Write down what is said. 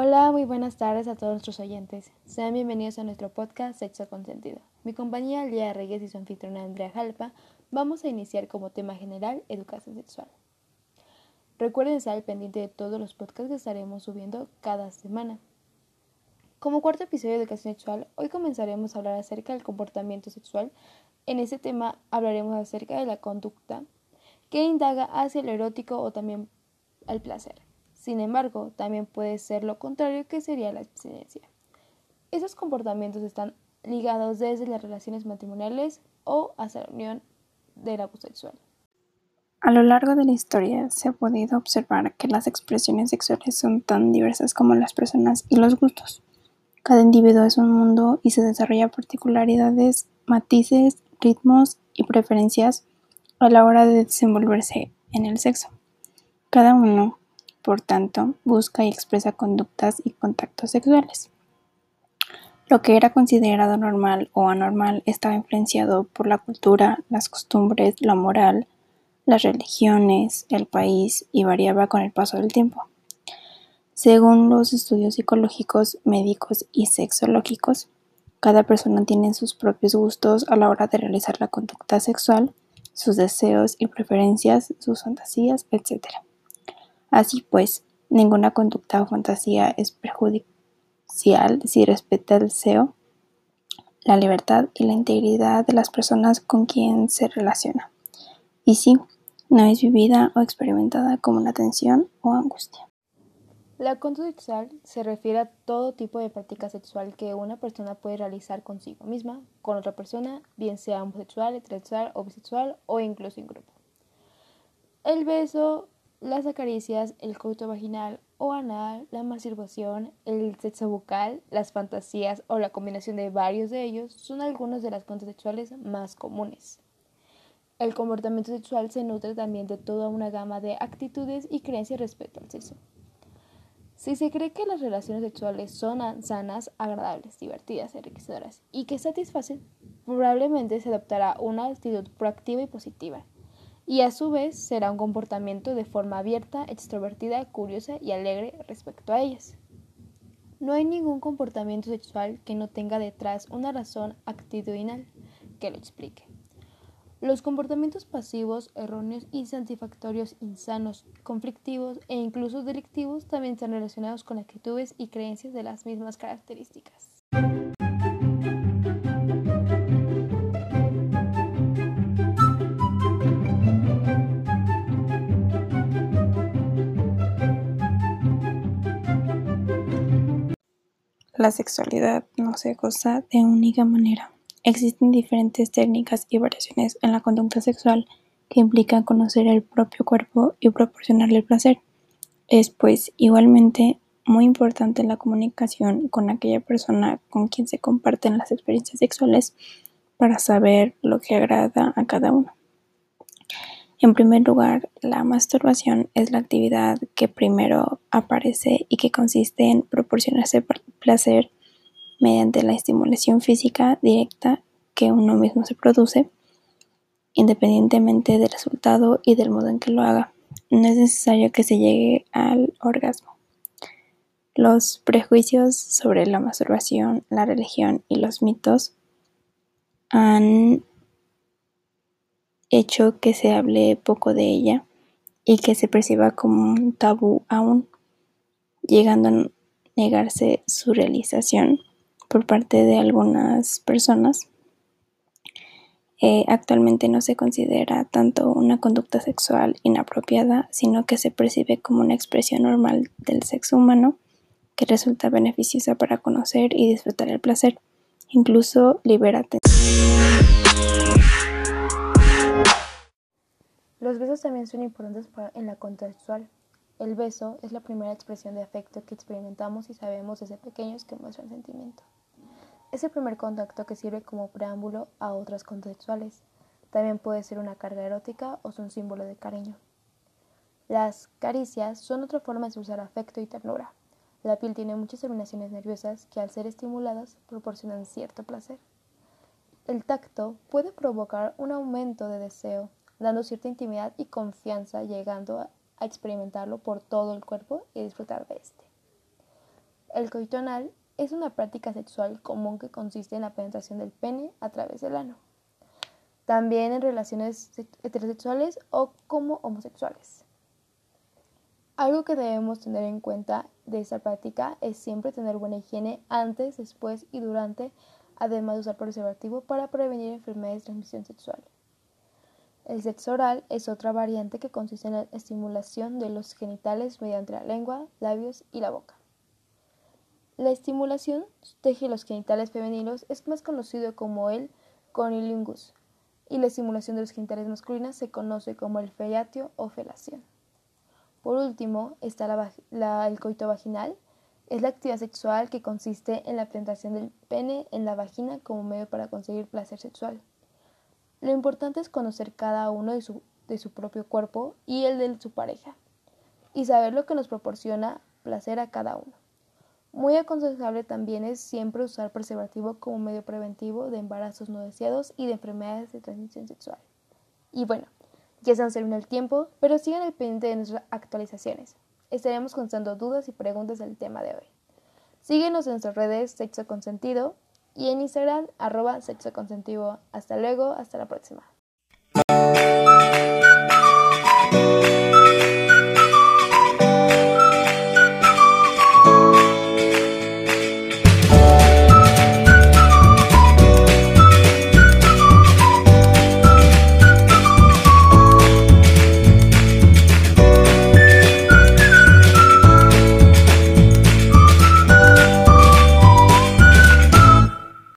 Hola, muy buenas tardes a todos nuestros oyentes. Sean bienvenidos a nuestro podcast Sexo Consentido. Mi compañía Lía Reyes y su anfitriona Andrea Jalpa vamos a iniciar como tema general educación sexual. Recuerden estar al pendiente de todos los podcasts que estaremos subiendo cada semana. Como cuarto episodio de educación sexual, hoy comenzaremos a hablar acerca del comportamiento sexual. En este tema hablaremos acerca de la conducta que indaga hacia lo erótico o también al placer. Sin embargo, también puede ser lo contrario que sería la abstinencia. Esos comportamientos están ligados desde las relaciones matrimoniales o hasta la unión del abuso sexual. A lo largo de la historia se ha podido observar que las expresiones sexuales son tan diversas como las personas y los gustos. Cada individuo es un mundo y se desarrolla particularidades, matices, ritmos y preferencias a la hora de desenvolverse en el sexo. Cada uno, por tanto, busca y expresa conductas y contactos sexuales. Lo que era considerado normal o anormal estaba influenciado por la cultura, las costumbres, la moral, las religiones, el país y variaba con el paso del tiempo. Según los estudios psicológicos, médicos y sexológicos, cada persona tiene sus propios gustos a la hora de realizar la conducta sexual, sus deseos y preferencias, sus fantasías, etc. Así pues, ninguna conducta o fantasía es perjudicial si respeta el deseo, la libertad y la integridad de las personas con quien se relaciona. Y si no es vivida o experimentada como una tensión o angustia. La conducta sexual se refiere a todo tipo de práctica sexual que una persona puede realizar consigo misma, con otra persona, bien sea homosexual, heterosexual o bisexual o incluso en grupo. El beso, las acaricias, el coito vaginal o anal, la masturbación, el sexo bucal, las fantasías o la combinación de varios de ellos son algunas de las conductas sexuales más comunes. El comportamiento sexual se nutre también de toda una gama de actitudes y creencias respecto al sexo. Si se cree que las relaciones sexuales son sanas, agradables, divertidas, enriquecedoras y que satisfacen, probablemente se adoptará una actitud proactiva y positiva, y a su vez será un comportamiento de forma abierta, extrovertida, curiosa y alegre respecto a ellas. No hay ningún comportamiento sexual que no tenga detrás una razón actitudinal que lo explique. Los comportamientos pasivos, erróneos, insatisfactorios, insanos, conflictivos e incluso delictivos también están relacionados con actitudes y creencias de las mismas características. La sexualidad no se goza de única manera. Existen diferentes técnicas y variaciones en la conducta sexual que implican conocer el propio cuerpo y proporcionarle el placer. Es pues igualmente muy importante la comunicación con aquella persona con quien se comparten las experiencias sexuales para saber lo que agrada a cada uno. En primer lugar, la masturbación es la actividad que primero aparece y que consiste en proporcionarse placer mediante la estimulación física directa que uno mismo se produce, independientemente del resultado y del modo en que lo haga. No es necesario que se llegue al orgasmo. Los prejuicios sobre la masturbación, la religión y los mitos han hecho que se hable poco de ella y que se perciba como un tabú aún, llegando negarse su realización por parte de algunas personas. Eh, actualmente no se considera tanto una conducta sexual inapropiada, sino que se percibe como una expresión normal del sexo humano que resulta beneficiosa para conocer y disfrutar el placer. Incluso libera Los besos también son importantes en la conducta sexual. El beso es la primera expresión de afecto que experimentamos y sabemos desde pequeños que muestran sentimiento. Es el primer contacto que sirve como preámbulo a otras sexuales. También puede ser una carga erótica o un símbolo de cariño. Las caricias son otra forma de usar afecto y ternura. La piel tiene muchas terminaciones nerviosas que al ser estimuladas proporcionan cierto placer. El tacto puede provocar un aumento de deseo, dando cierta intimidad y confianza, llegando a experimentarlo por todo el cuerpo y disfrutar de este. El coito anal es una práctica sexual común que consiste en la penetración del pene a través del ano. También en relaciones heterosexuales o como homosexuales. Algo que debemos tener en cuenta de esta práctica es siempre tener buena higiene antes, después y durante, además de usar preservativo para prevenir enfermedades de transmisión sexual. El sexo oral es otra variante que consiste en la estimulación de los genitales mediante la lengua, labios y la boca. La estimulación de los genitales femeninos es más conocido como el conilingus y la estimulación de los genitales masculinos se conoce como el feiatio o felación. Por último está el coito vaginal, es la actividad sexual que consiste en la penetración del pene en la vagina como medio para conseguir placer sexual. Lo importante es conocer cada uno de su, de su propio cuerpo y el de su pareja, y saber lo que nos proporciona placer a cada uno. Muy aconsejable también es siempre usar preservativo como medio preventivo de embarazos no deseados y de enfermedades de transmisión sexual. Y bueno, ya se nos terminó el tiempo, pero sigan al pendiente de nuestras actualizaciones. Estaremos contando dudas y preguntas del tema de hoy. Síguenos en nuestras redes Sexo Consentido y en Instagram arroba Sexo Consentido. Hasta luego, hasta la próxima.